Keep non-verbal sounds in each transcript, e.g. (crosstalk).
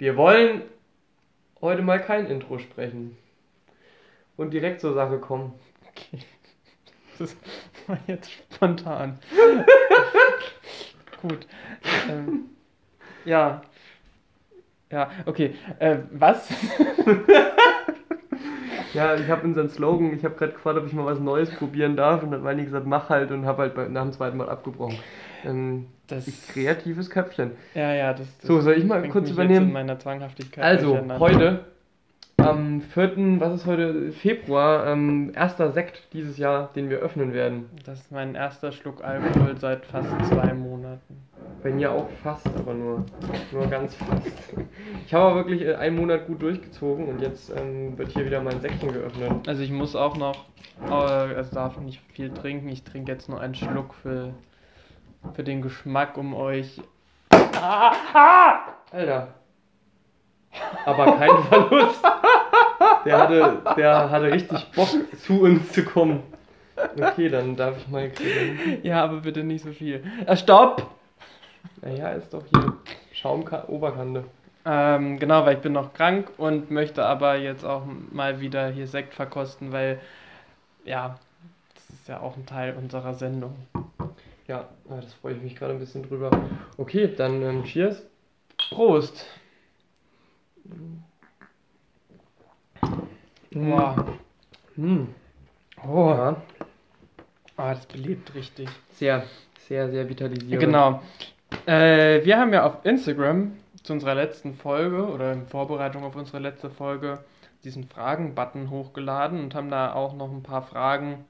Wir wollen heute mal kein Intro sprechen. Und direkt zur Sache kommen. Okay. Das war (laughs) jetzt spontan. (laughs) Gut. Ähm, ja. Ja, okay. Äh, was? (laughs) Ja, ich habe unseren Slogan, ich habe gerade gefragt, ob ich mal was Neues probieren darf und dann hat Weini gesagt, mach halt und habe halt nach dem zweiten Mal abgebrochen. Ähm, Das, kreatives Köpfchen. ja, ja, das, das So, soll ich mal kurz übernehmen? In meiner Zwanghaftigkeit Also, heute, am 4., was ist heute, Februar, ähm, erster Sekt dieses Jahr, den wir öffnen werden. Das ist mein erster Schluck Alkohol seit fast zwei Monaten. Bei mir auch fast, aber nur, nur ganz fast. Ich habe aber wirklich äh, einen Monat gut durchgezogen und jetzt ähm, wird hier wieder mein Säckchen geöffnet. Also ich muss auch noch, äh, also darf nicht viel trinken. Ich trinke jetzt nur einen Schluck für, für den Geschmack, um euch. Alter. Aber kein (laughs) Verlust. Der hatte, der hatte richtig Bock, zu uns zu kommen. Okay, dann darf ich mal kriegen. Ja, aber bitte nicht so viel. Äh, stopp! Naja, ist doch hier Schaum-Oberkante. Ähm, genau, weil ich bin noch krank und möchte aber jetzt auch mal wieder hier Sekt verkosten, weil ja, das ist ja auch ein Teil unserer Sendung. Ja, ah, das freue ich mich gerade ein bisschen drüber. Okay, dann ähm, Cheers. Prost! Mm. Boah. Hm. Oh, Ja, ah, das belebt richtig. sehr, sehr, sehr vitalisierend. Genau. Äh, wir haben ja auf Instagram zu unserer letzten Folge oder in Vorbereitung auf unsere letzte Folge diesen Fragen-Button hochgeladen und haben da auch noch ein paar Fragen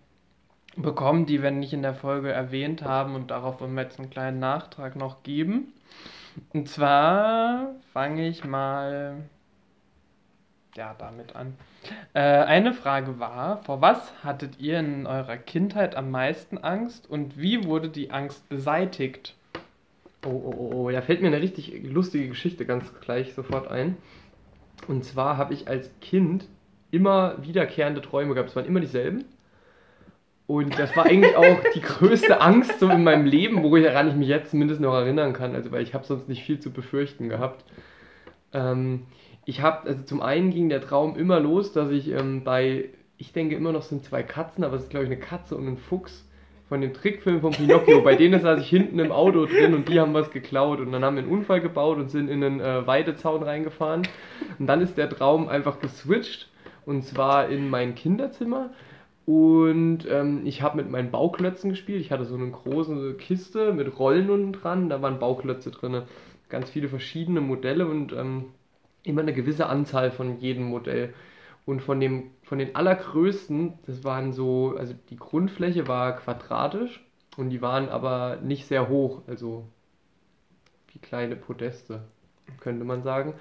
bekommen, die wir nicht in der Folge erwähnt haben und darauf wollen wir jetzt einen kleinen Nachtrag noch geben. Und zwar fange ich mal ja damit an. Äh, eine Frage war, vor was hattet ihr in eurer Kindheit am meisten Angst und wie wurde die Angst beseitigt? Oh, oh, oh, oh, da fällt mir eine richtig lustige Geschichte ganz gleich sofort ein. Und zwar habe ich als Kind immer wiederkehrende Träume gehabt. Es waren immer dieselben. Und das war eigentlich auch die größte Angst so in meinem Leben, woran ich mich jetzt zumindest noch erinnern kann. Also, weil ich habe sonst nicht viel zu befürchten gehabt. Ähm, ich habe, also zum einen ging der Traum immer los, dass ich ähm, bei, ich denke immer noch sind zwei Katzen, aber es ist glaube ich eine Katze und ein Fuchs von dem Trickfilm von Pinocchio. Bei denen saß ich hinten im Auto drin und die haben was geklaut und dann haben wir einen Unfall gebaut und sind in einen äh, Weidezaun reingefahren. Und dann ist der Traum einfach geswitcht und zwar in mein Kinderzimmer. Und ähm, ich habe mit meinen Bauklötzen gespielt. Ich hatte so eine große Kiste mit Rollen unten dran, da waren Bauklötze drin. Ganz viele verschiedene Modelle und ähm, immer eine gewisse Anzahl von jedem Modell. Und von dem, von den allergrößten, das waren so, also die Grundfläche war quadratisch und die waren aber nicht sehr hoch, also wie kleine Podeste, könnte man sagen.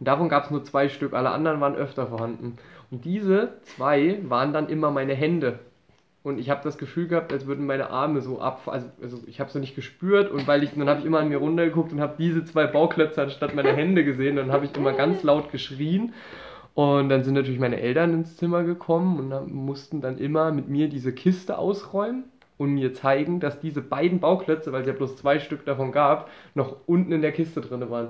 Und davon gab es nur zwei Stück, alle anderen waren öfter vorhanden. Und diese zwei waren dann immer meine Hände. Und ich habe das Gefühl gehabt, als würden meine Arme so ab, also, also ich habe so nicht gespürt und weil ich, dann habe ich immer an mir runtergeguckt und habe diese zwei Bauklötze anstatt meiner Hände gesehen, dann habe ich immer ganz laut geschrien und dann sind natürlich meine Eltern ins Zimmer gekommen und mussten dann immer mit mir diese Kiste ausräumen und mir zeigen, dass diese beiden Bauklötze, weil es ja bloß zwei Stück davon gab, noch unten in der Kiste drin waren.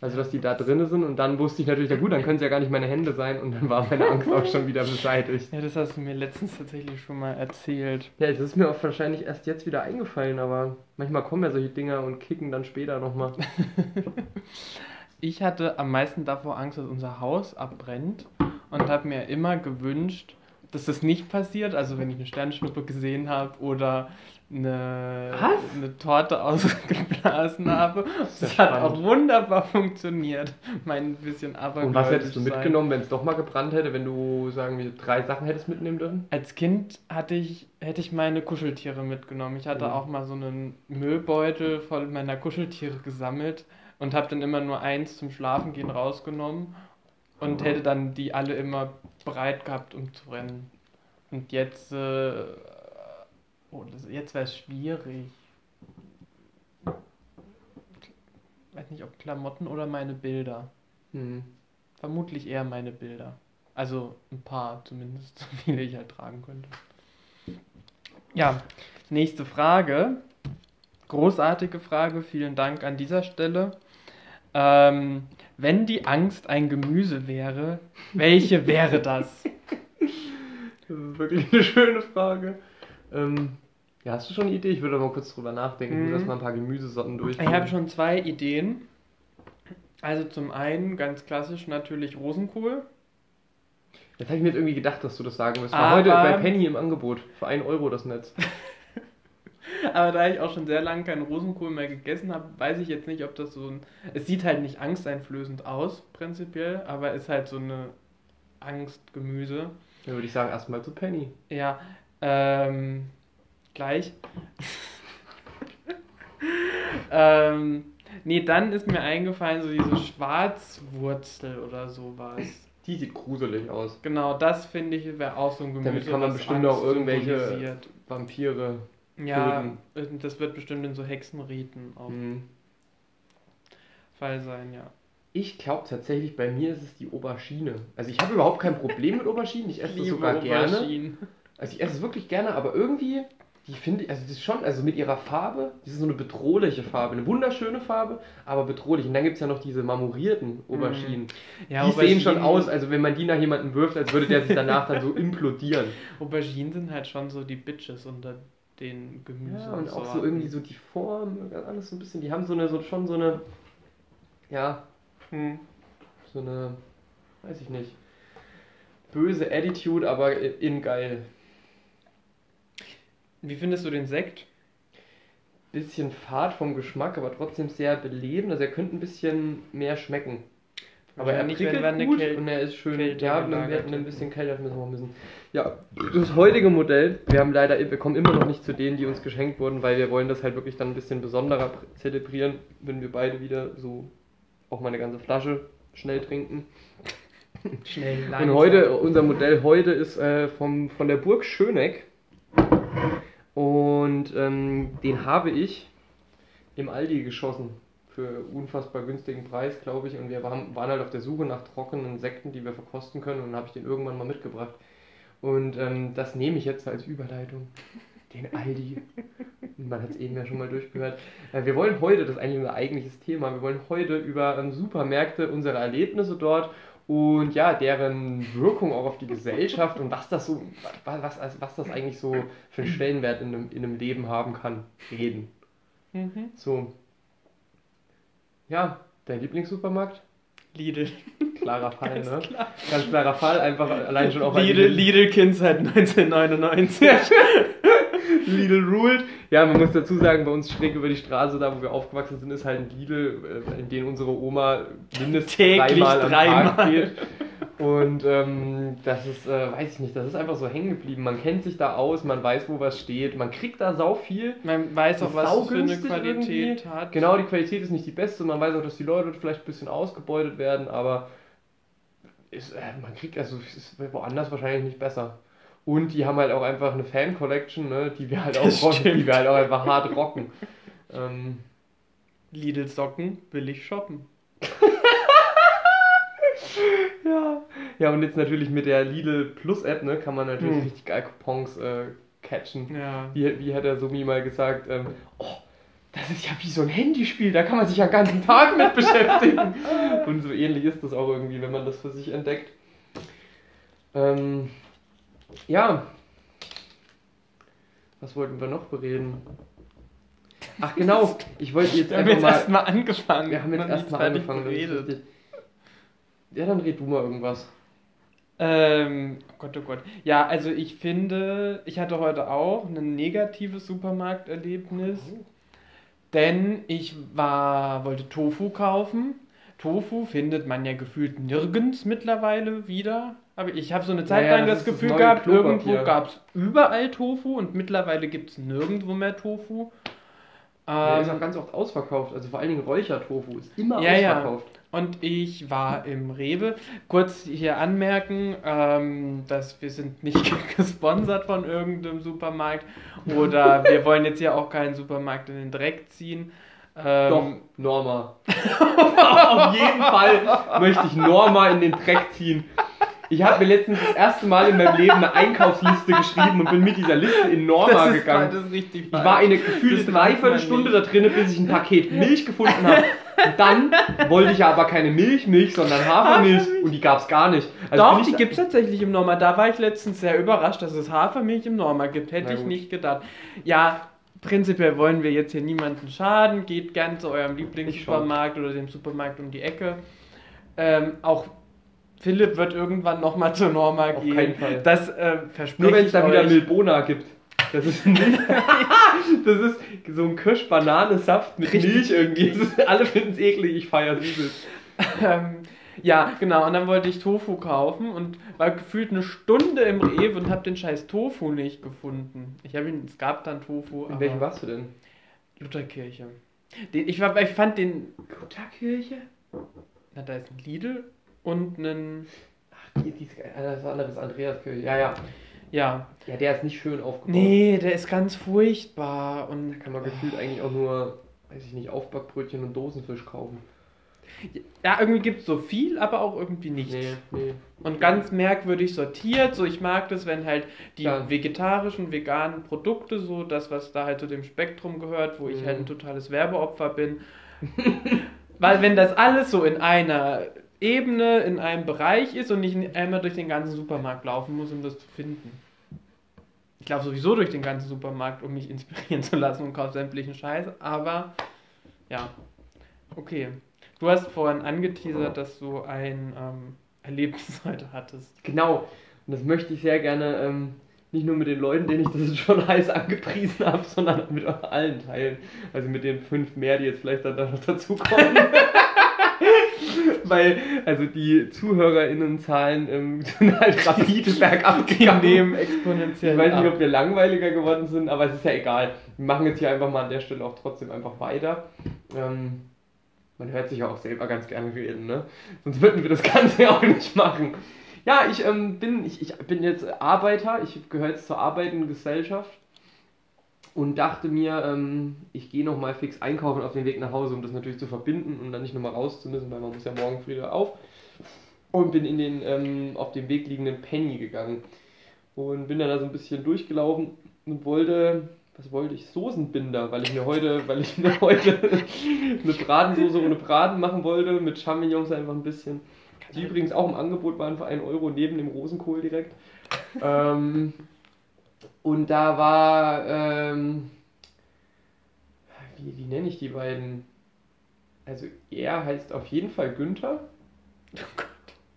Also, dass die da drin sind und dann wusste ich natürlich, na gut, dann können es ja gar nicht meine Hände sein und dann war meine Angst auch schon wieder beseitigt. Ja, das hast du mir letztens tatsächlich schon mal erzählt. Ja, das ist mir auch wahrscheinlich erst jetzt wieder eingefallen, aber manchmal kommen ja solche Dinger und kicken dann später nochmal. (laughs) Ich hatte am meisten davor Angst, dass unser Haus abbrennt und habe mir immer gewünscht, dass das nicht passiert. Also wenn ich eine Sternschnuppe gesehen habe oder eine, eine Torte (laughs) ausgeblasen habe. ja Das hat auch wunderbar funktioniert. Mein bisschen Und was hättest du sein. mitgenommen, wenn es doch mal gebrannt hätte, wenn du, sagen wir, drei Sachen hättest mitnehmen dürfen? Als Kind hatte ich, hätte ich meine Kuscheltiere mitgenommen. Ich hatte Mhm. auch mal so einen Müllbeutel voll meiner Kuscheltiere gesammelt und habe dann immer nur eins zum Schlafengehen rausgenommen und hätte dann die alle immer bereit gehabt, um zu rennen. Und jetzt, äh, oh, das, jetzt wäre es schwierig. Weiß nicht, ob Klamotten oder meine Bilder. Hm. Vermutlich eher meine Bilder. Also ein paar zumindest, (laughs) so viele ich halt tragen könnte. Ja, nächste Frage. Großartige Frage, vielen Dank an dieser Stelle. Ähm, wenn die Angst ein Gemüse wäre, welche wäre das? Das (laughs) ist wirklich eine schöne Frage. Ähm, ja, hast du schon eine Idee? Ich würde mal kurz drüber nachdenken, Mhm. dass mal ein paar Gemüsesorten durch. Ich habe schon zwei Ideen. Also zum einen ganz klassisch natürlich Rosenkohl. Jetzt habe ich mir jetzt irgendwie gedacht, dass du das sagen wirst. War heute bei Penny im Angebot. Für 1 Euro das Netz. (laughs) Aber da ich auch schon sehr lange keinen Rosenkohl mehr gegessen habe, weiß ich jetzt nicht, ob das so ein. Es sieht halt nicht angsteinflößend aus, prinzipiell, aber ist halt so eine Angstgemüse. Dann würde ich sagen, erstmal zu Penny. Ja, ähm, gleich. ähm, nee, dann ist mir eingefallen, so diese Schwarzwurzel oder sowas. Die sieht gruselig aus. Genau, das finde ich wäre auch so ein Gemüse. Damit kann man bestimmt Angst auch irgendwelche-. Vampire. Ja, töten. das wird bestimmt in so Hexenriten auch Hm. Fall sein, ja. Ich glaube tatsächlich, bei mir ist es die Aubergine. Also ich habe überhaupt kein Problem mit Auberginen. Ich esse das sogar gerne. Auberginen. Also ich esse es wirklich gerne, aber irgendwie, die finde ich, also das ist schon, also mit ihrer Farbe, das ist so eine bedrohliche Farbe, eine wunderschöne Farbe, aber bedrohlich. Und dann gibt es ja noch diese marmorierten Auberginen. Ja, die sehen schon Auberginen- aus, also wenn man die nach jemandem wirft, als würde der sich danach dann so implodieren. (laughs) Auberginen sind halt schon so die Bitches unter den Gemüsen. Ja, und auch so irgendwie so die Form, alles so ein bisschen, die haben so eine, so schon so eine, ja, Hm. so eine, weiß ich nicht, böse Attitude, aber in geil. Wie findest du den Sekt? Bisschen fad vom Geschmack, aber trotzdem sehr belebend. Also er könnte ein bisschen mehr schmecken. Aber er Wahrscheinlich, wenn prickelt eine gut und er ist schön. Kälte ja, wir hätten ein bisschen kälter müssen wir müssen. Ja, das heutige Modell, wir haben leider, wir kommen immer noch nicht zu denen, die uns geschenkt wurden, weil wir wollen das halt wirklich dann ein bisschen besonderer zelebrieren, wenn wir beide wieder so auch mal eine ganze Flasche schnell trinken. Schnell, Und heute, unser Modell heute ist äh, vom, von der Burg Schöneck. Und ähm, den habe ich im Aldi geschossen. Für unfassbar günstigen Preis, glaube ich. Und wir waren, waren halt auf der Suche nach trockenen Insekten, die wir verkosten können. Und dann habe ich den irgendwann mal mitgebracht. Und ähm, das nehme ich jetzt als Überleitung. Den Aldi. Man hat es eben ja schon mal durchgehört. Äh, wir wollen heute, das ist eigentlich unser eigentliches Thema, wir wollen heute über ähm, Supermärkte, unsere Erlebnisse dort und ja, deren Wirkung auch auf die Gesellschaft und was das so, was, was, was das eigentlich so für einen Stellenwert in einem, in einem Leben haben kann, reden. Mhm. So. Ja, dein Lieblingssupermarkt? Lidl. Klarer Fall, ne? klar. Ganz klarer Fall, einfach allein schon auch Lidl, Lidl Kind seit 1999. Lidl ruled. Ja, man muss dazu sagen, bei uns schräg über die Straße, da wo wir aufgewachsen sind, ist halt ein Lidl, äh, in den unsere Oma mindestens dreimal am dreimal. Tag geht. Und ähm, das ist, äh, weiß ich nicht, das ist einfach so hängen geblieben. Man kennt sich da aus, man weiß, wo was steht, man kriegt da sau viel. Man weiß auch, was es für eine Qualität irgendwie. hat. Genau, die Qualität ist nicht die beste, man weiß auch, dass die Leute vielleicht ein bisschen ausgebeutet werden, aber ist, äh, man kriegt, also ist woanders wahrscheinlich nicht besser. Und die haben halt auch einfach eine Fan-Collection, ne, die wir halt auch Das rocken, stimmt. die wir halt auch einfach hart rocken. Ähm, Lidl Socken, billig shoppen. (laughs) ja. ja, und jetzt natürlich mit der Lidl Plus App, ne, kann man natürlich Hm. richtig geil Coupons äh, catchen. Ja. Wie, wie hat der Sumi mal gesagt, ähm, oh, das ist ja wie so ein Handyspiel, da kann man sich ja den ganzen Tag mit (laughs) beschäftigen. Und so ähnlich ist das auch irgendwie, wenn man das für sich entdeckt. Ähm, ja. Was wollten wir noch bereden? Ach genau, ich wollte jetzt (laughs) Wir haben einfach jetzt mal... erstmal angefangen. Wir haben jetzt erstmal fertig angefangen. geredet. Ja, dann red du mal irgendwas. Ähm, oh Gott, oh Gott. Ja, also ich finde, ich hatte heute auch ein negatives Supermarkterlebnis, denn ich war, wollte Tofu kaufen. Tofu findet man ja gefühlt nirgends mittlerweile wieder. Aber ich habe so eine Zeit Naja, lang das das, das Gefühl neue gehabt, Klopapier. irgendwo gab es überall Tofu und mittlerweile gibt es nirgendwo mehr Tofu. Der ist auch Ähm, ganz oft ausverkauft. Also vor allen Dingen Räuchertofu ist immer Ja, ja. ausverkauft. Und ich war im Rewe. Kurz hier anmerken, ähm, dass wir sind nicht (laughs) gesponsert von irgendeinem Supermarkt oder (laughs) wir wollen jetzt hier auch keinen Supermarkt in den Dreck ziehen. Ähm, Doch, Norma. (laughs) Auf jeden Fall möchte ich Norma in den Dreck ziehen. Ich habe mir letztens das erste Mal in meinem Leben eine Einkaufsliste geschrieben und bin mit dieser Liste in Norma gegangen. Das ist richtig Ich war eine gefühlte Dreiviertelstunde da drinnen, bis ich ein Paket Milch gefunden habe. Und dann wollte ich aber keine Milchmilch, sondern Hafermilch. Und die gab es gar nicht. Also Doch, die gibt es tatsächlich im Norma. Da war ich letztens sehr überrascht, dass es Hafermilch im Norma gibt. Hätte ich nicht gedacht. Ja, prinzipiell wollen wir jetzt hier niemanden schaden. Geht gern zu eurem Lieblingssupermarkt oder dem Supermarkt um die Ecke. Ähm, auch Philipp wird irgendwann nochmal zur Norma Auf gehen. keinen Fall. Das äh, verspreche Nur wenn es da wieder. Milbona gibt. Das ist, (laughs) das ist so ein Kirsch-Bananensaft mit Richtig. Milch irgendwie. Ist, alle finden es eklig, ich feiere es. Ähm, ja, genau. Und dann wollte ich Tofu kaufen und war gefühlt eine Stunde im Rewe und habe den scheiß Tofu nicht gefunden. Ich habe ihn, es gab dann Tofu, In welchem warst du denn? Lutherkirche. Den, ich, war, ich fand den, Lutherkirche? na da ist ein Lidl und ein, Ach, die, die ist, äh, das andere ist Andreaskirche. Ja, ja. ja. Ja, der ist nicht schön aufgebaut. Nee, der ist ganz furchtbar und Da kann man gefühlt eigentlich auch nur, weiß ich nicht, Aufbackbrötchen und Dosenfisch kaufen. ja, irgendwie gibt es so viel, aber auch irgendwie nichts. Nee, nee. Und ganz merkwürdig sortiert. So, ich mag das, wenn halt die Klar. vegetarischen, veganen Produkte, so das, was da halt zu dem Spektrum gehört, wo ich Mhm. halt ein totales Werbeopfer bin. (laughs) Weil wenn das alles so in einer Ebene, in einem Bereich ist und ich einmal durch den ganzen Supermarkt laufen muss, um das zu finden. Ich laufe sowieso durch den ganzen Supermarkt, um mich inspirieren zu lassen und kaufe sämtlichen Scheiß, aber ja, okay. Du hast vorhin angeteasert, dass du ein ähm, Erlebnis (laughs) heute hattest. Genau. Und das möchte ich sehr gerne ähm, nicht nur mit den Leuten, denen ich das jetzt schon (laughs) heiß angepriesen habe, sondern mit allen teilen. Also mit den fünf mehr, die jetzt vielleicht dann da noch dazukommen. (laughs) (laughs) Weil, also die ZuhörerInnenzahlen ähm, (laughs) sind halt rapide bergab gegangen. exponentiell Ich weiß nicht, ob wir langweiliger geworden sind, aber es ist ja egal. Wir machen jetzt hier einfach mal an der Stelle auch trotzdem einfach weiter. Ähm, man hört sich ja auch selber ganz gerne reden, ne? Sonst würden wir das Ganze ja (laughs) auch nicht machen. Ja, ich ähm, bin, ich, ich bin jetzt Arbeiter, ich gehöre jetzt zur arbeitenden Gesellschaft und dachte mir, ähm, ich gehe nochmal fix einkaufen auf den Weg nach Hause, um das natürlich zu verbinden und dann nicht nochmal raus zu müssen, weil man muss ja morgen früh wieder auf. Und bin in den ähm, auf dem Weg liegenden Penny gegangen und bin dann da so ein bisschen durchgelaufen und wollte, was wollte ich? Soßenbinder, weil ich mir heute, weil ich mir heute (laughs) eine Bratensoße ohne Braten machen wollte, mit Champignons einfach ein bisschen. Die übrigens auch im Angebot waren für 1 Euro neben dem Rosenkohl direkt. ähm, und da war, ähm, wie, wie nenne ich die beiden? Also er heißt auf jeden Fall Günther.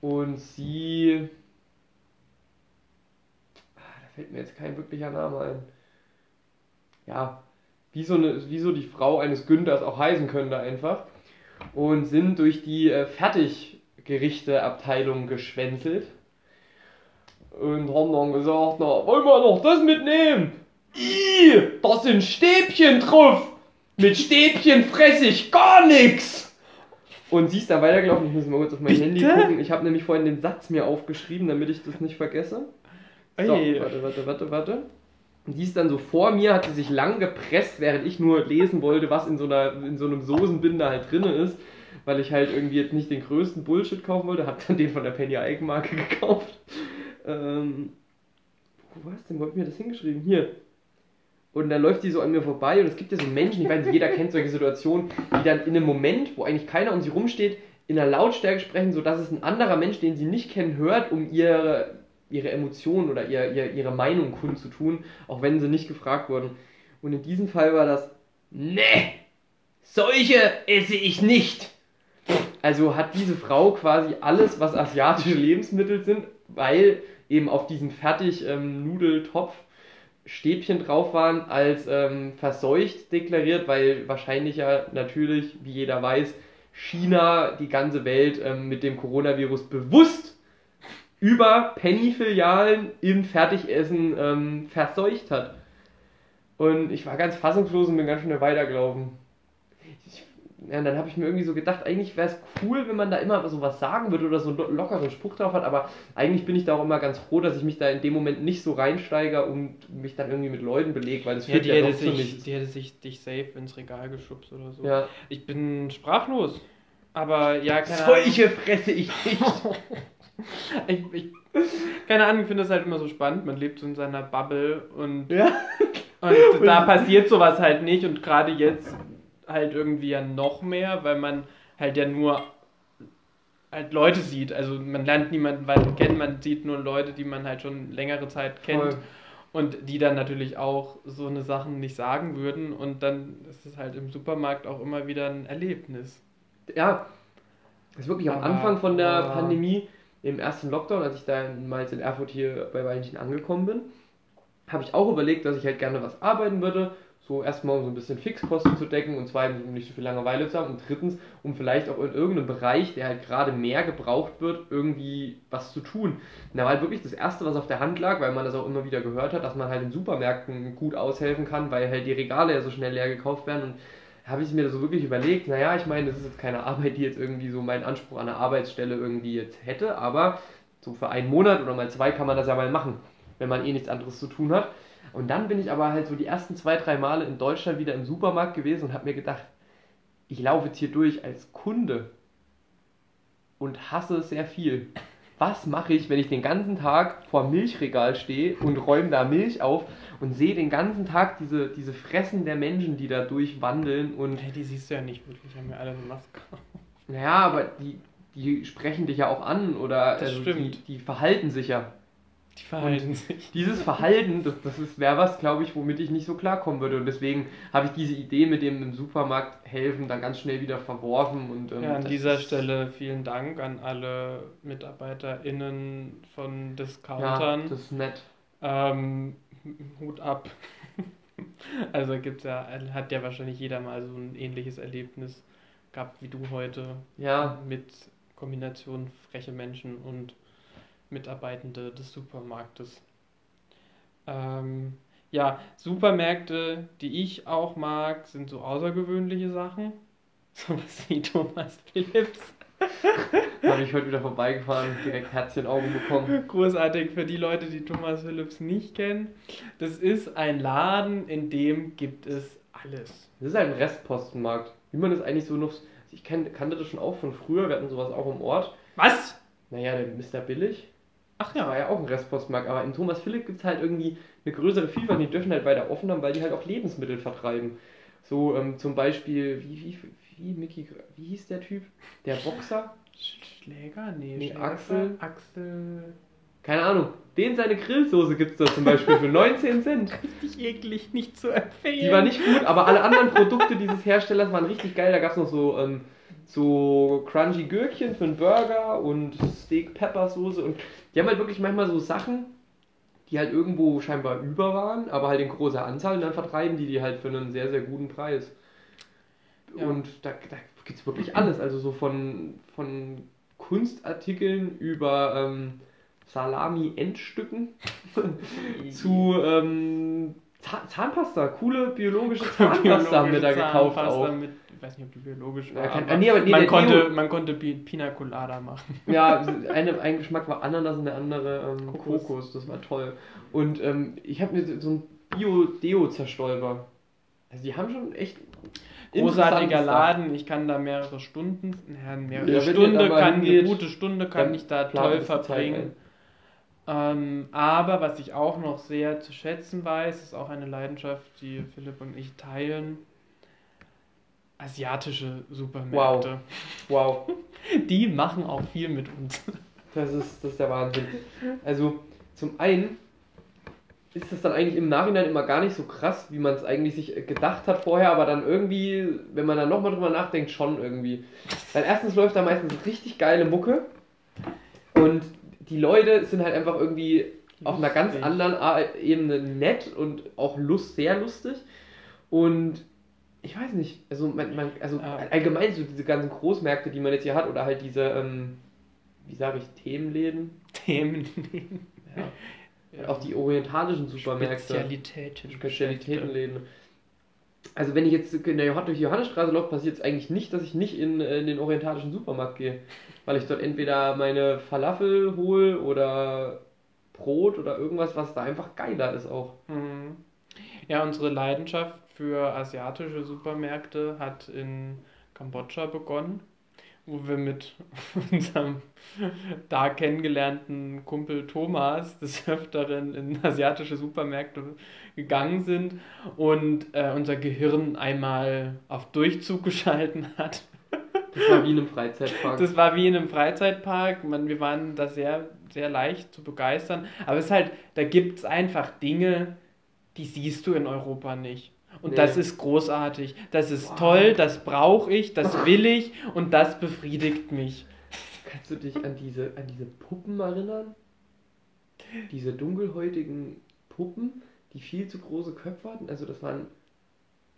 Und sie. Ah, da fällt mir jetzt kein wirklicher Name ein. Ja, wie so, eine, wie so die Frau eines Günthers auch heißen könnte einfach. Und sind durch die äh, Fertiggerichte-Abteilung geschwänzelt. Und haben dann gesagt, na, wollen wir noch das mitnehmen? Ih, da sind Stäbchen drauf. Mit Stäbchen fress ich gar nichts. Und sie ist dann weitergelaufen. Ich muss mal kurz auf mein Bitte? Handy gucken. Ich habe nämlich vorhin den Satz mir aufgeschrieben, damit ich das nicht vergesse. So, Ui. warte, warte, warte, warte. Und die ist dann so vor mir, hat sie sich lang gepresst, während ich nur lesen wollte, was in so, einer, in so einem Soßenbinder halt drin ist. Weil ich halt irgendwie jetzt nicht den größten Bullshit kaufen wollte. Hab dann den von der Penny Eigenmarke gekauft. Ähm, wo war's denn? Wo hab mir das hingeschrieben? Hier. Und dann läuft die so an mir vorbei und es gibt ja so Menschen, ich weiß nicht, jeder kennt solche Situationen, die dann in einem Moment, wo eigentlich keiner um sie rumsteht, in einer Lautstärke sprechen, sodass es ein anderer Mensch, den sie nicht kennen, hört, um ihre, ihre Emotionen oder ihr, ihr, ihre Meinung kundzutun, auch wenn sie nicht gefragt wurden. Und in diesem Fall war das, ne, solche esse ich nicht. Also hat diese Frau quasi alles, was asiatische Lebensmittel sind, weil eben auf diesem fertig ähm, Nudeltopf Stäbchen drauf waren, als ähm, verseucht deklariert, weil wahrscheinlich ja natürlich, wie jeder weiß, China die ganze Welt ähm, mit dem Coronavirus bewusst über Penny-Filialen im Fertigessen ähm, verseucht hat. Und ich war ganz fassungslos und bin ganz schnell weitergelaufen. Ich, ja, und dann habe ich mir irgendwie so gedacht, eigentlich wäre es cool, wenn man da immer so was sagen würde oder so einen lo- lockeren Spruch drauf hat, aber eigentlich bin ich da auch immer ganz froh, dass ich mich da in dem Moment nicht so reinsteige und mich dann irgendwie mit Leuten belege, weil das Ja, führt die, ja, hätte doch zu sich, nichts. die hätte sich dich safe ins Regal geschubst oder so. Ja. Ich bin sprachlos. Aber ja, keine (laughs) Ahnung. Solche fresse ich nicht. (laughs) Ich, ich, keine Ahnung, ich finde das halt immer so spannend. Man lebt so in seiner Bubble und, Ja. und (laughs) da passiert sowas halt nicht. Und gerade jetzt halt irgendwie ja noch mehr, weil man halt ja nur halt Leute sieht. Also man lernt niemanden weiter kennen, man sieht nur Leute, die man halt schon längere Zeit kennt. Voll. Und die dann natürlich auch so eine Sachen nicht sagen würden. Und dann ist es halt im Supermarkt auch immer wieder ein Erlebnis. Ja, das ist wirklich am Anfang von der aber- Pandemie, im ersten Lockdown, als ich damals in Erfurt hier bei Valentin angekommen bin, habe ich auch überlegt, dass ich halt gerne was arbeiten würde. So erstmal, um so ein bisschen Fixkosten zu decken und zweitens, um nicht so viel Langeweile zu haben und drittens, um vielleicht auch in irgendeinem Bereich, der halt gerade mehr gebraucht wird, irgendwie was zu tun. Und da war halt wirklich das Erste, was auf der Hand lag, weil man das auch immer wieder gehört hat, dass man halt in Supermärkten gut aushelfen kann, weil halt die Regale ja so schnell leer gekauft werden und habe ich mir so wirklich überlegt, naja, ich meine, das ist jetzt keine Arbeit, die jetzt irgendwie so meinen Anspruch an eine Arbeitsstelle irgendwie jetzt hätte, aber so für einen Monat oder mal zwei kann man das ja mal machen, wenn man eh nichts anderes zu tun hat. Und dann bin ich aber halt so die ersten zwei, drei Male in Deutschland wieder im Supermarkt gewesen und habe mir gedacht, ich laufe jetzt hier durch als Kunde und hasse sehr viel. Was mache ich, wenn ich den ganzen Tag vor dem Milchregal stehe und räume da Milch auf und sehe den ganzen Tag diese, diese Fressen der Menschen, die da durchwandeln und Hey, die siehst du ja nicht wirklich, haben ja alle eine Maske. auf. naja, aber die, die sprechen dich ja auch an oder Das also stimmt. Die, die verhalten sich ja. Die verhalten sich. (laughs) Dieses Verhalten, das, das wäre was, glaube ich, womit ich nicht so klarkommen würde. Und deswegen habe ich diese Idee mit dem im Supermarkt helfen dann ganz schnell wieder verworfen. Und, ähm, Ja, an dieser Stelle vielen Dank an alle MitarbeiterInnen von Ja, Discountern. das ist nett. Ähm, Hut ab. (laughs) Also gibt's ja, hat ja wahrscheinlich jeder mal so ein ähnliches Erlebnis gehabt wie du heute Ja, mit Kombination freche Menschen und Mitarbeitende des Supermarktes. Ähm, ja, Supermärkte, die ich auch mag, sind so außergewöhnliche Sachen. (laughs) Sowas wie Thomas Phillips. (laughs) habe ich heute wieder vorbeigefahren, direkt Herzchenaugen bekommen. Großartig für die Leute, die Thomas Phillips nicht kennen. Das ist ein Laden, in dem gibt es alles. Das ist ein Restpostenmarkt. Wie man das eigentlich so noch. Ich kannte das schon auch von früher, wir hatten sowas auch im Ort. Was? Naja, der Mr. Billig. Ach Ja, war ja auch ein Restpostmarkt, aber in Thomas Philipp gibt es halt irgendwie eine größere Vielfalt. Die dürfen halt weiter offen haben, weil die halt auch Lebensmittel vertreiben. So ähm, zum Beispiel, wie, wie, wie, Mickey, wie hieß der Typ? Der Boxer? Schläger? Nee, Nee, Schläger. Axel. Axel. Keine Ahnung. Den seine Grillsoße gibt es da zum Beispiel für 19 Cent. Richtig eklig, nicht zu empfehlen. Die war nicht gut, aber alle anderen Produkte dieses Herstellers waren richtig geil. Da gab es noch so, ähm, so crunchy Gürkchen für einen Burger und Steak Pepper Soße und die haben halt wirklich manchmal so Sachen, die halt irgendwo scheinbar über waren, aber halt in großer Anzahl und dann vertreiben die die halt für einen sehr, sehr guten Preis. Ja. Und da, da gibt es wirklich alles, also so von, von Kunstartikeln über ähm, Salami-Endstücken (laughs) zu ähm, Zahn- Zahnpasta, coole biologische Zahnpasta haben wir da gekauft Zahnpasta auch. Ich weiß nicht, ob die biologisch Ja, war. kein- aber nee, aber nee, man, konnte, Neo- man konnte Pi- Pina Colada machen. (laughs) Ja, eine, ein Geschmack war Ananas und der andere ähm, Kokos. Kokos. das war toll. Und ähm, ich habe mir so ein Bio-Deo-Zerstäuber. Also die haben schon echt Großartiger Laden, ich kann da mehrere Stunden, ja, mehrere Ja, Stunde, kann, eine gute Stunde kann ich da toll verbringen. Ähm, aber was ich auch noch sehr zu schätzen weiß, ist auch eine Leidenschaft, die Philipp und ich teilen. Asiatische Supermärkte. Wow, (laughs) Die machen auch viel mit uns. das ist, das ist der Wahnsinn. Also zum einen ist das dann eigentlich im Nachhinein immer gar nicht so krass, wie man es eigentlich sich gedacht hat vorher, aber dann irgendwie, wenn man dann nochmal drüber nachdenkt, schon irgendwie. Weil erstens läuft da meistens richtig geile Mucke und die Leute sind halt einfach irgendwie auf einer ganz Lustig. anderen Ebene nett und auch lust, sehr lustig. Und ich weiß nicht, also, man, man, also Ja. allgemein so diese ganzen Großmärkte, die man jetzt hier hat, oder halt diese, ähm, wie sage ich, Themenläden, Themen. ja. auch die orientalischen Supermärkte, Spezialitäten. Spezialitätenläden. Also wenn ich jetzt in der Johann- durch die Johannesstraße laufe, passiert es eigentlich nicht, dass ich nicht in, äh, in den orientalischen Supermarkt gehe. Weil ich dort entweder meine Falafel hole oder Brot oder irgendwas, was da einfach geiler ist auch. Mhm. Ja, unsere Leidenschaft für asiatische Supermärkte hat in Kambodscha begonnen. wo wir mit (laughs) unserem da kennengelernten Kumpel Thomas des Öfteren in asiatische Supermärkte gegangen sind und äh, unser Gehirn einmal auf Durchzug geschalten hat. Das war wie in einem Freizeitpark. Das war wie in einem Freizeitpark. Man, wir waren da sehr, sehr leicht zu begeistern. Aber es ist halt, da gibt es einfach Dinge, die siehst du in Europa nicht. Und Nee. das ist großartig. Das ist Wow. toll, das brauche ich, das will ich und das befriedigt mich. Kannst du dich an diese, an diese Puppen erinnern? Diese dunkelhäutigen Puppen, die viel zu große Köpfe hatten? Also das waren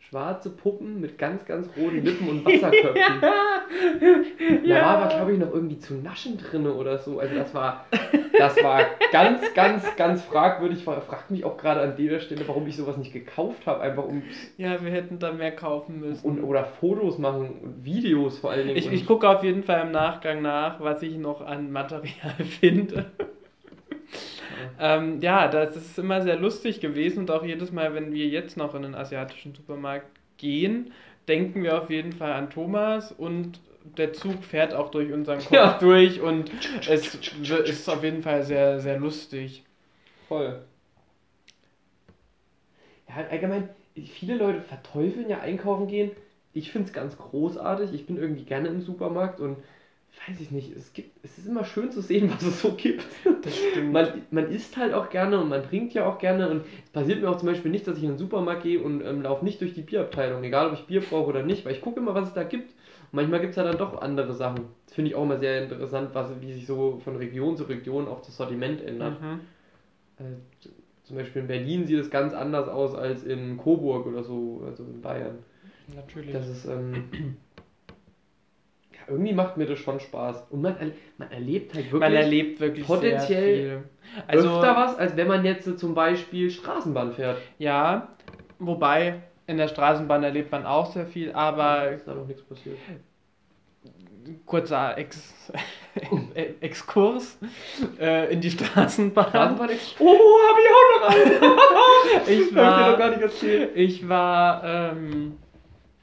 schwarze Puppen mit ganz, ganz roten (laughs) Lippen und Wasserköpfen. Da war aber, glaube ich, noch irgendwie zu naschen drin oder so. Also das war, das war ganz, ganz, ganz fragwürdig. Ich frage mich auch gerade an der Stelle, warum ich sowas nicht gekauft habe. Einfach um Ja, wir hätten da mehr kaufen müssen. und, oder Fotos machen und Videos vor allen Dingen. Ich, ich gucke auf jeden Fall im Nachgang nach, was ich noch an Material (laughs) finde. Ähm, ja, das ist immer sehr lustig gewesen und auch jedes Mal, wenn wir jetzt noch in den asiatischen Supermarkt gehen, denken wir auf jeden Fall an Thomas und der Zug fährt auch durch unseren (laughs) Kopf Ja. durch und es ist auf jeden Fall sehr, sehr lustig. Voll. Ja, allgemein, viele Leute verteufeln ja einkaufen gehen. Ich finde es ganz großartig. Ich bin irgendwie gerne im Supermarkt und weiß ich nicht, es gibt, es ist immer schön zu sehen, (laughs) was es so gibt. Das stimmt. Man, man isst halt auch gerne und man trinkt ja auch gerne und es passiert mir auch zum Beispiel nicht, dass ich in den Supermarkt gehe und ähm, laufe nicht durch die Bierabteilung, egal ob ich Bier brauche oder nicht, weil ich gucke immer, was es da gibt. Und manchmal gibt es ja dann doch andere Sachen. Das finde ich auch immer sehr interessant, was, wie sich so von Region zu Region auch das Sortiment ändert. Mhm. Äh, zum Beispiel in Berlin sieht es ganz anders aus als in Coburg oder so, also in Bayern. Natürlich. Das ist, ähm, irgendwie macht mir das schon Spaß. Und man, man erlebt halt wirklich Man erlebt wirklich potenziell sehr viel. Also, öfter was, als wenn man jetzt so zum Beispiel Straßenbahn fährt. Ja, wobei in der Straßenbahn erlebt man auch sehr viel, aber ist da noch nichts passiert. kurzer Ex (laughs) Exkurs äh, in die Straßenbahn. Straßenbahn. Oh, hab ich auch noch einen! (laughs) Ich ich war, nicht erzählt. ich war, ähm,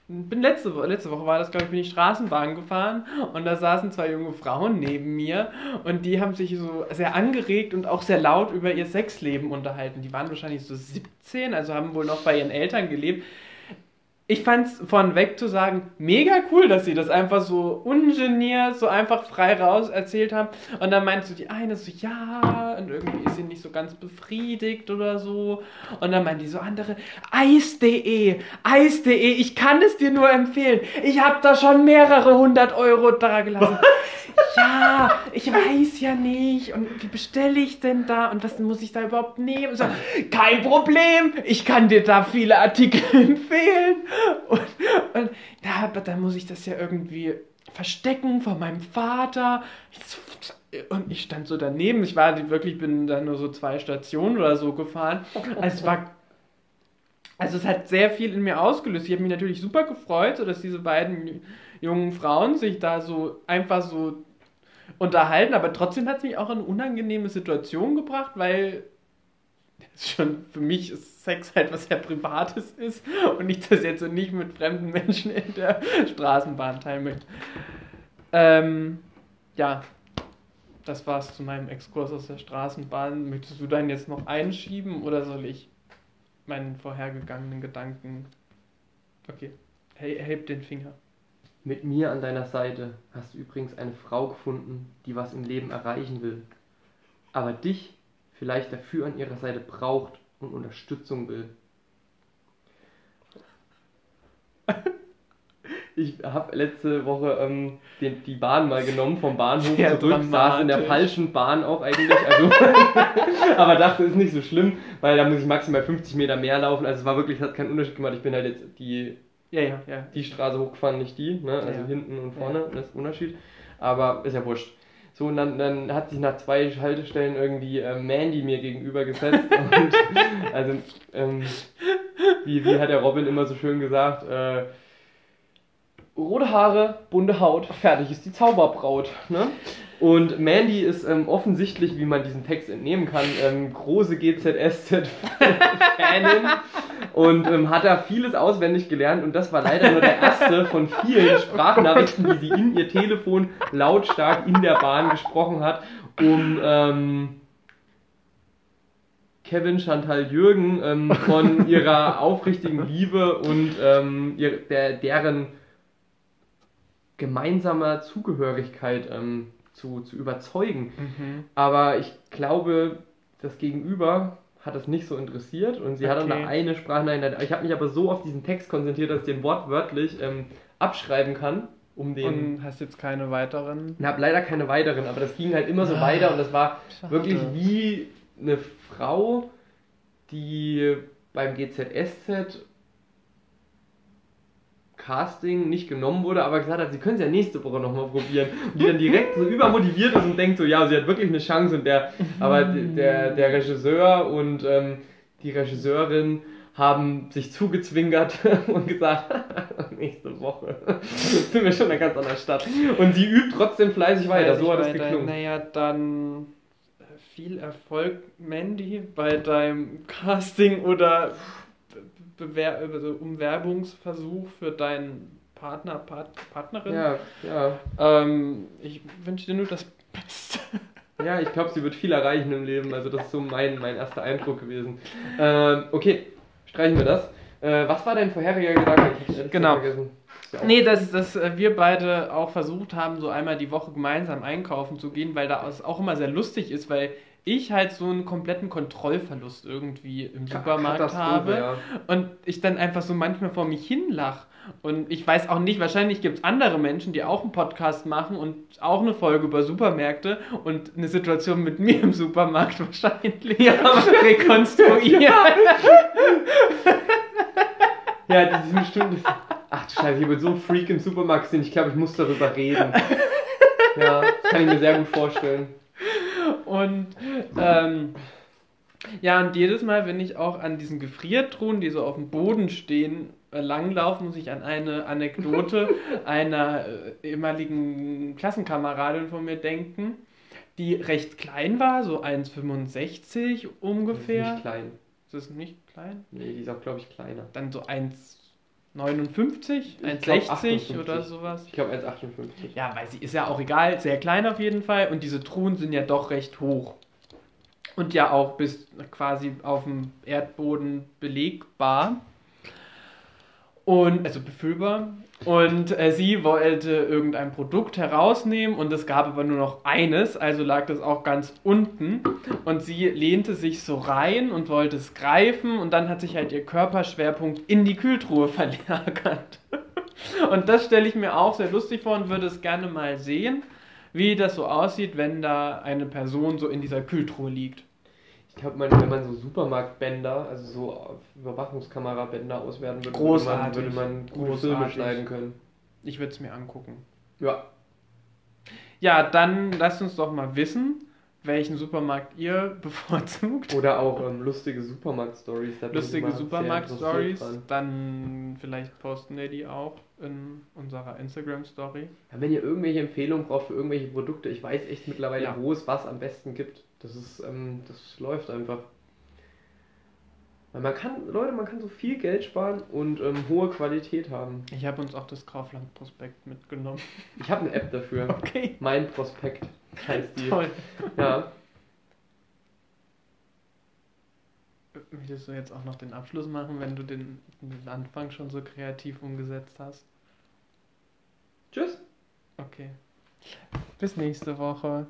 bin letzte Woche, letzte Woche war das, glaube ich, bin ich Straßenbahn gefahren und da saßen zwei junge Frauen neben mir und die haben sich so sehr angeregt und auch sehr laut über ihr Sexleben unterhalten. Die waren wahrscheinlich so 17, also haben wohl noch bei ihren Eltern gelebt. Ich fand es vornweg zu sagen, mega cool, dass sie das einfach so ungeniert, so einfach frei raus erzählt haben. Und dann meinte so die eine so, ja, und irgendwie ist sie nicht so ganz befriedigt oder so. Und dann meinte die so andere, Eis.de, Eis.de, ich kann es dir nur empfehlen. Ich habe da schon mehrere hundert Euro da gelassen. (laughs) ja, ich weiß ja nicht. Und wie bestelle ich denn da? Und was muss ich da überhaupt nehmen? So, kein Problem, ich kann dir da viele Artikel (laughs) empfehlen. Und, und da, aber dann muss ich das ja irgendwie verstecken von meinem Vater. Und ich stand so daneben. Ich war wirklich, bin da nur so zwei Stationen oder so gefahren. Also es war also es hat sehr viel in mir ausgelöst. Ich habe mich natürlich super gefreut, so dass diese beiden jungen Frauen sich da so einfach so unterhalten, aber trotzdem hat es mich auch in eine unangenehme Situation gebracht, weil schon für mich ist Sex halt was sehr Privates ist und ich das jetzt so nicht mit fremden Menschen in der Straßenbahn teilen möchte. Ähm, ja, das war's zu meinem Exkurs aus der Straßenbahn. Möchtest du dann jetzt noch einschieben oder soll ich meinen vorhergegangenen Gedanken. Okay, he heb den Finger. Mit mir an deiner Seite hast du übrigens eine Frau gefunden, die was im Leben erreichen will. Aber dich vielleicht dafür an ihrer Seite braucht und Unterstützung will. (laughs) Ich habe letzte Woche ähm, den, die Bahn mal genommen vom Bahnhof Sehr zurück, saß in der falschen Bahn auch eigentlich, also (laughs) aber dachte, ist nicht so schlimm, weil da muss ich maximal 50 Meter mehr laufen, also es war wirklich, hat keinen Unterschied gemacht, ich bin halt jetzt die Ja, ja, ja. die Straße hochgefahren, nicht die, ne? also hinten und vorne, das ist ein Unterschied. Aber ist ja wurscht. So, und dann, dann hat sich nach zwei Haltestellen irgendwie äh, Mandy mir gegenüber gesetzt. und, (laughs) also, ähm, wie, wie hat der Robin immer so schön gesagt, äh, rote Haare, bunte Haut, fertig ist die Zauberbraut. Ne? Und Mandy ist ähm, offensichtlich, wie man diesen Text entnehmen kann, ähm, große GZSZ-Fanin. Und ähm, hat da vieles auswendig gelernt und das war leider nur der erste von vielen Sprachnachrichten, die sie in ihr Telefon lautstark in der Bahn gesprochen hat, um ähm, Kevin Chantal Jürgen ähm, von ihrer aufrichtigen Liebe und ähm, ihr, der, deren gemeinsamer Zugehörigkeit ähm, zu, zu überzeugen. Mhm. Aber ich glaube, das Gegenüber hat das nicht so interessiert und sie hat dann Okay. da eine Sprachnachricht. Ich habe mich aber so auf diesen Text konzentriert, dass ich den wortwörtlich ähm, abschreiben kann, um den. Und hast jetzt keine weiteren? Ich habe leider keine weiteren, aber das ging halt immer so Ah, weiter und das war schade. wirklich wie eine Frau, die beim GZSZ Casting nicht genommen wurde, aber gesagt hat, sie können es ja nächste Woche nochmal probieren. Und die dann direkt so übermotiviert ist und denkt so, ja, sie hat wirklich eine Chance und der, aber der, der Regisseur und ähm, die Regisseurin haben sich zugezwingert (laughs) und gesagt, (laughs) nächste Woche (laughs) sind wir schon in einer ganz anderen Stadt. Und sie übt trotzdem fleißig weiter, so hat es geklungen. Naja, dann viel Erfolg, Mandy, bei deinem Casting oder Bewer also Umwerbungsversuch für deinen Partner, Part Partnerin. Ja, ja. Ähm, ich wünsche dir nur das Beste. (laughs) Ja, ich glaube, sie wird viel erreichen im Leben. Also das ist so mein, mein erster Eindruck gewesen. Ähm, okay, streichen wir das. Äh, was war dein vorheriger Gedanke? Ich Genau. vergessen. Ja Nee, dass, dass äh, wir beide auch versucht haben, so einmal die Woche gemeinsam einkaufen zu gehen, weil da es auch immer sehr lustig ist, weil ich halt so einen kompletten Kontrollverlust irgendwie im Supermarkt habe ja. und ich dann einfach so manchmal vor mich hin lach. Und ich weiß auch nicht, wahrscheinlich gibt es andere Menschen, die auch einen Podcast machen und auch eine Folge über Supermärkte und eine Situation mit mir im Supermarkt (laughs) wahrscheinlich rekonstruieren. (laughs) Ja, die sind bestimmt. Ach du Scheiße, ich bin so ein Freak im Supermarkt sind. Ich glaube, ich muss darüber reden. Ja, das kann ich mir sehr gut vorstellen. Und ähm, ja, und jedes Mal, wenn ich auch an diesen Gefriertruhen, die so auf dem Boden stehen, äh, langlaufe, muss ich an eine Anekdote (laughs) einer äh, ehemaligen Klassenkameradin von mir denken, die recht klein war, so 1,65 ungefähr. Das ist nicht klein. Das nicht klein? Nee, die ist auch, glaube ich, kleiner. Dann so 1,65. 59, 1,60 oder sowas. Ich glaube 1,58. Ja, weil sie ist ja auch egal, sehr klein auf jeden Fall. Und diese Truhen sind ja doch recht hoch. Und ja auch bis quasi auf dem Erdboden belegbar. Und, also befüllbar. Und äh, sie wollte irgendein Produkt herausnehmen und es gab aber nur noch eines, also lag das auch ganz unten. Und sie lehnte sich so rein und wollte es greifen und dann hat sich halt ihr Körperschwerpunkt in die Kühltruhe (laughs) verlagert. Und das stelle ich mir auch sehr lustig vor und würde es gerne mal sehen, wie das so aussieht, wenn da eine Person so in dieser Kühltruhe liegt. Ich glaube, wenn man so Supermarktbänder, also so Überwachungskamerabänder auswerten würde, Großartig. würde man, würde man gute Filme schneiden können. Ich würde es mir angucken. Ja. Ja, dann lasst uns doch mal wissen, welchen Supermarkt ihr (laughs) bevorzugt. Oder auch ähm, lustige Supermarkt-Stories. Lustige Supermarkt-Stories. Dann vielleicht posten wir die auch in unserer Instagram-Story. Ja, wenn ihr irgendwelche Empfehlungen braucht für irgendwelche Produkte, ich weiß echt mittlerweile, Ja. wo es was am besten gibt. Das ist, ähm, das läuft einfach. Weil man kann, Leute, man kann so viel Geld sparen und ähm, hohe Qualität haben. Ich habe uns auch das Kaufland-Prospekt mitgenommen. Ich habe eine App dafür. (laughs) Okay. Mein Prospekt heißt die. Toll. Ja. Willst du jetzt auch noch den Abschluss machen, wenn du den, den Anfang schon so kreativ umgesetzt hast? Tschüss. Okay. Bis nächste Woche.